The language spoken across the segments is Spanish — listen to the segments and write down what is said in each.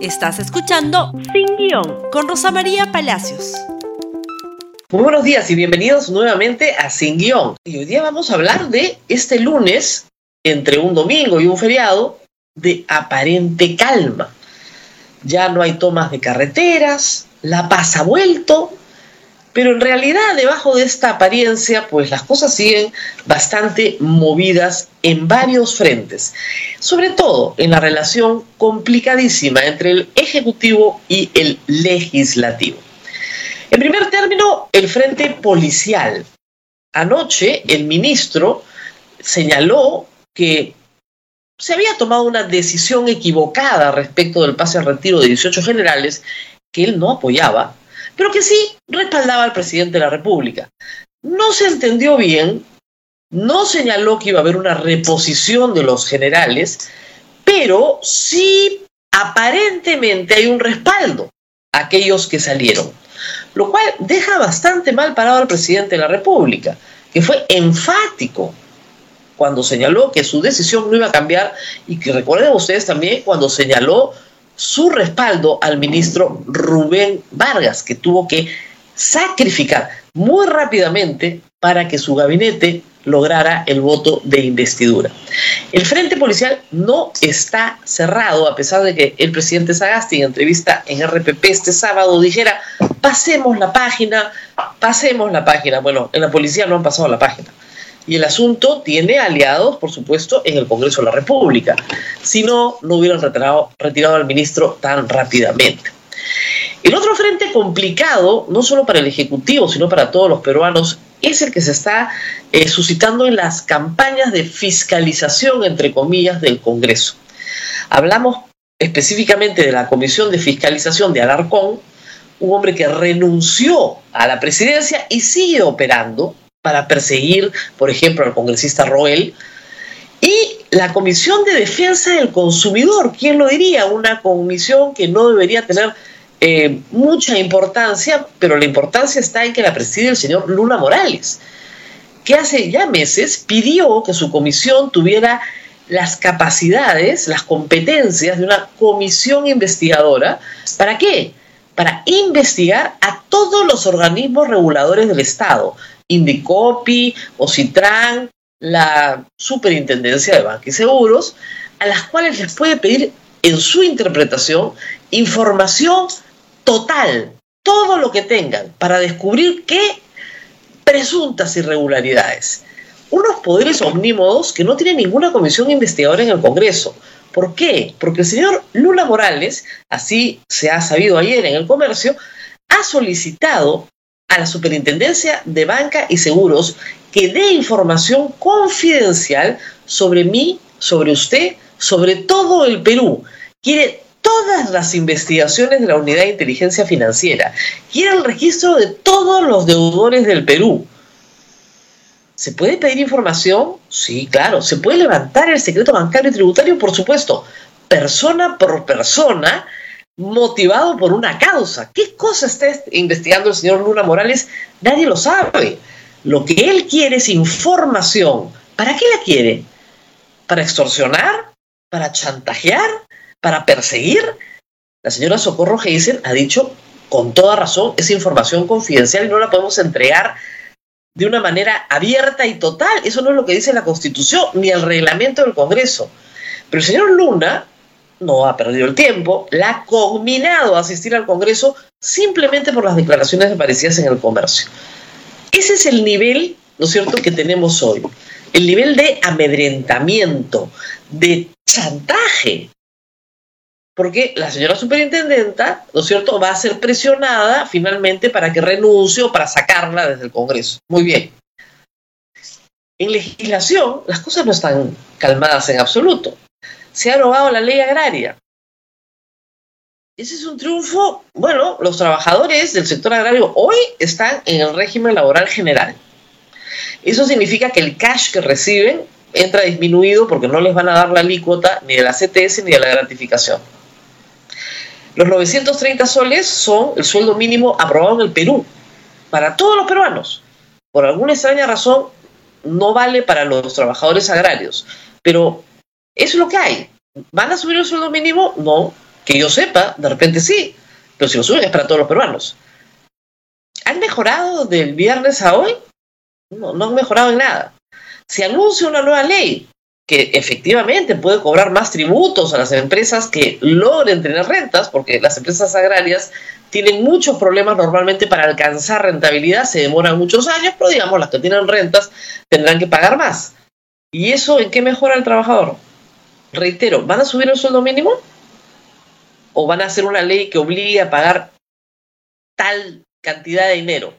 Estás escuchando Sin Guión con Rosa María Palacios. Muy buenos días y bienvenidos nuevamente a Sin Guión. Y hoy día vamos a hablar de este lunes, entre un domingo y un feriado, de aparente calma. Ya no hay tomas de carreteras, la paz ha vuelto, pero en realidad debajo de esta apariencia, pues las cosas siguen bastante movidas en varios frentes, sobre todo en la relación complicadísima entre el Ejecutivo y el Legislativo. En primer término, el frente policial. Anoche el ministro señaló que se había tomado una decisión equivocada respecto del pase al retiro de 18 generales que él no apoyaba pero que sí respaldaba al presidente de la República. No se entendió bien, no señaló que iba a haber una reposición de los generales, pero sí aparentemente hay un respaldo a aquellos que salieron, lo cual deja bastante mal parado al presidente de la República, que fue enfático cuando señaló que su decisión no iba a cambiar y que recuerden ustedes también cuando señaló su respaldo al ministro Rubén Vargas, que tuvo que sacrificar muy rápidamente para que su gabinete lograra el voto de investidura. El frente policial no está cerrado, a pesar de que el presidente Sagasti en entrevista en RPP este sábado dijera, pasemos la página, pasemos la página. Bueno, en la policía no han pasado la página. Y el asunto tiene aliados, por supuesto, en el Congreso de la República. Si no, no hubieran retirado, al ministro tan rápidamente. El otro frente complicado, no solo para el Ejecutivo, sino para todos los peruanos, es el que se está eh, suscitando en las campañas de fiscalización, entre comillas, del Congreso. Hablamos específicamente de la Comisión de Fiscalización de Alarcón, un hombre que renunció a la presidencia y sigue operando para perseguir, por ejemplo, al congresista Roel. Y la Comisión de Defensa del Consumidor, ¿quién lo diría? Una comisión que no debería tener eh, mucha importancia, pero la importancia está en que la preside el señor Luna Morales, que hace ya meses pidió que su comisión tuviera las capacidades, las competencias de una comisión investigadora. ¿Para qué? Para investigar a todos los organismos reguladores del Estado, Indicopi, Ocitran, la Superintendencia de Banca y Seguros, a las cuales les puede pedir en su interpretación información total, todo lo que tengan, para descubrir qué presuntas irregularidades. Unos poderes omnímodos que no tienen ninguna comisión investigadora en el Congreso. ¿Por qué? Porque el señor Lula Morales, así se ha sabido ayer en el comercio, ha solicitado a la Superintendencia de Banca y Seguros que dé información confidencial sobre mí, sobre usted, sobre todo el Perú. Quiere todas las investigaciones de la Unidad de Inteligencia Financiera. Quiere el registro de todos los deudores del Perú. ¿Se puede pedir información? Sí, claro. ¿Se puede levantar el secreto bancario y tributario? Por supuesto. Persona por persona motivado por una causa. ¿Qué cosa está investigando el señor Luna Morales? Nadie lo sabe. Lo que él quiere es información. ¿Para qué la quiere? ¿Para extorsionar? ¿Para chantajear? ¿Para perseguir? La señora Socorro Geisen ha dicho con toda razón, es información confidencial y no la podemos entregar de una manera abierta y total. Eso no es lo que dice la Constitución ni el reglamento del Congreso. Pero el señor Luna no ha perdido el tiempo, la ha combinado a asistir al Congreso simplemente por las declaraciones aparecidas en el comercio. Ese es el nivel, ¿no es cierto?, que tenemos hoy. El nivel de amedrentamiento, de chantaje. Porque la señora superintendenta, ¿no es cierto?, va a ser presionada finalmente para que renuncie o para sacarla desde el Congreso. Muy bien. En legislación, las cosas no están calmadas en absoluto se ha arrogado la ley agraria. Ese es un triunfo. Bueno, los trabajadores del sector agrario hoy están en el régimen laboral general. Eso significa que el cash que reciben entra disminuido porque no les van a dar la alícuota ni de la CTS ni de la gratificación. Los 930 soles son el sueldo mínimo aprobado en el Perú para todos los peruanos. Por alguna extraña razón, no vale para los trabajadores agrarios, pero es lo que hay. ¿Van a subir el sueldo mínimo? No. Que yo sepa, de repente sí, pero si lo suben es para todos los peruanos. ¿Han mejorado del viernes a hoy? No, no han mejorado en nada. Se anuncia una nueva ley que efectivamente puede cobrar más tributos a las empresas que logren tener rentas, porque las empresas agrarias tienen muchos problemas normalmente para alcanzar rentabilidad, se demoran muchos años, pero digamos las que tienen rentas tendrán que pagar más. ¿Y eso en qué mejora el trabajador? Reitero, ¿van a subir el sueldo mínimo? ¿O van a hacer una ley que obligue a pagar tal cantidad de dinero?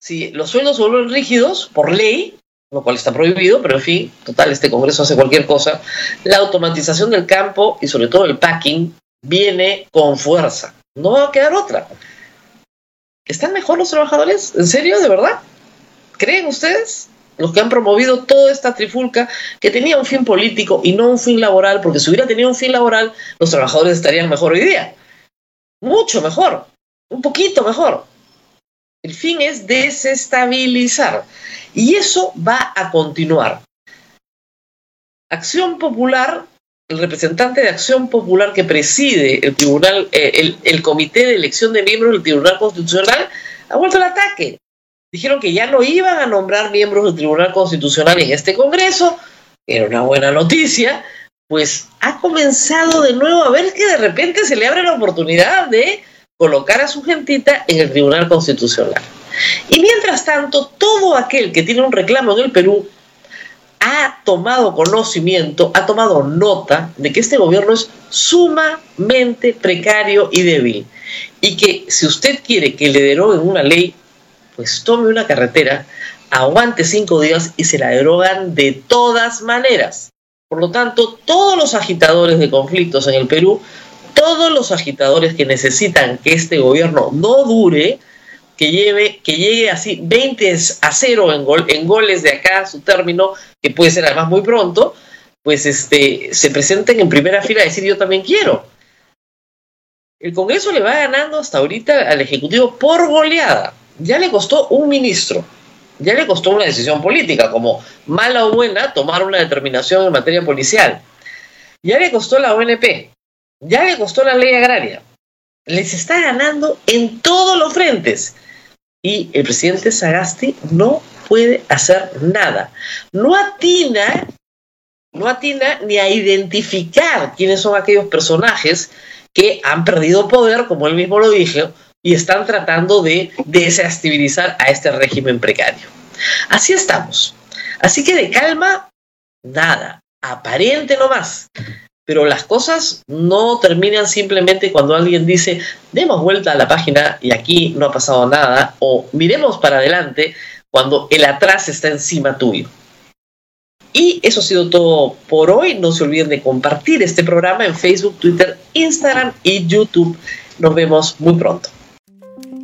Si los sueldos vuelven rígidos por ley, lo cual está prohibido, pero en fin, total, este Congreso hace cualquier cosa. La automatización del campo y sobre todo el packing viene con fuerza. No va a quedar otra. ¿Están mejor los trabajadores? ¿En serio? ¿De verdad? ¿Creen ustedes? Los que han promovido toda esta trifulca que tenía un fin político y no un fin laboral, porque si hubiera tenido un fin laboral, los trabajadores estarían mejor hoy día. Mucho mejor. Un poquito mejor. El fin es desestabilizar. Y eso va a continuar. Acción Popular, el representante de Acción Popular que preside el tribunal, eh, el, comité de elección de miembros del Tribunal Constitucional, ha vuelto al ataque. Dijeron que ya no iban a nombrar miembros del Tribunal Constitucional en este Congreso, era una buena noticia, pues ha comenzado de nuevo a ver que de repente se le abre la oportunidad de colocar a su gentita en el Tribunal Constitucional. Y mientras tanto, todo aquel que tiene un reclamo en el Perú ha tomado conocimiento, ha tomado nota de que este gobierno es sumamente precario y débil. Y que si usted quiere que le deroguen una ley, pues tome una carretera, aguante cinco días y se la derogan de todas maneras. Por lo tanto, todos los agitadores de conflictos en el Perú, todos los agitadores que necesitan que este gobierno no dure, que, lleve, que llegue así 20 a 0 en, gol, en goles de acá, su término, que puede ser además muy pronto, pues este, se presenten en primera fila a decir yo también quiero. El Congreso le va ganando hasta ahorita al Ejecutivo por goleada. Ya le costó un ministro, ya le costó una decisión política, como mala o buena, tomar una determinación en materia policial. Ya le costó la ONP, ya le costó la ley agraria. Les está ganando en todos los frentes y el presidente Sagasti no puede hacer nada. No atina, no atina ni a identificar quiénes son aquellos personajes que han perdido poder, como él mismo lo dijo, y están tratando de desestabilizar a este régimen precario. Así estamos. Así que de calma, nada. Aparente nomás pero las cosas no terminan simplemente cuando alguien dice, demos vuelta a la página y aquí no ha pasado nada, o miremos para adelante cuando el atrás está encima tuyo. Y eso ha sido todo por hoy. No se olviden de compartir este programa en Facebook, Twitter, Instagram y YouTube. Nos vemos muy pronto.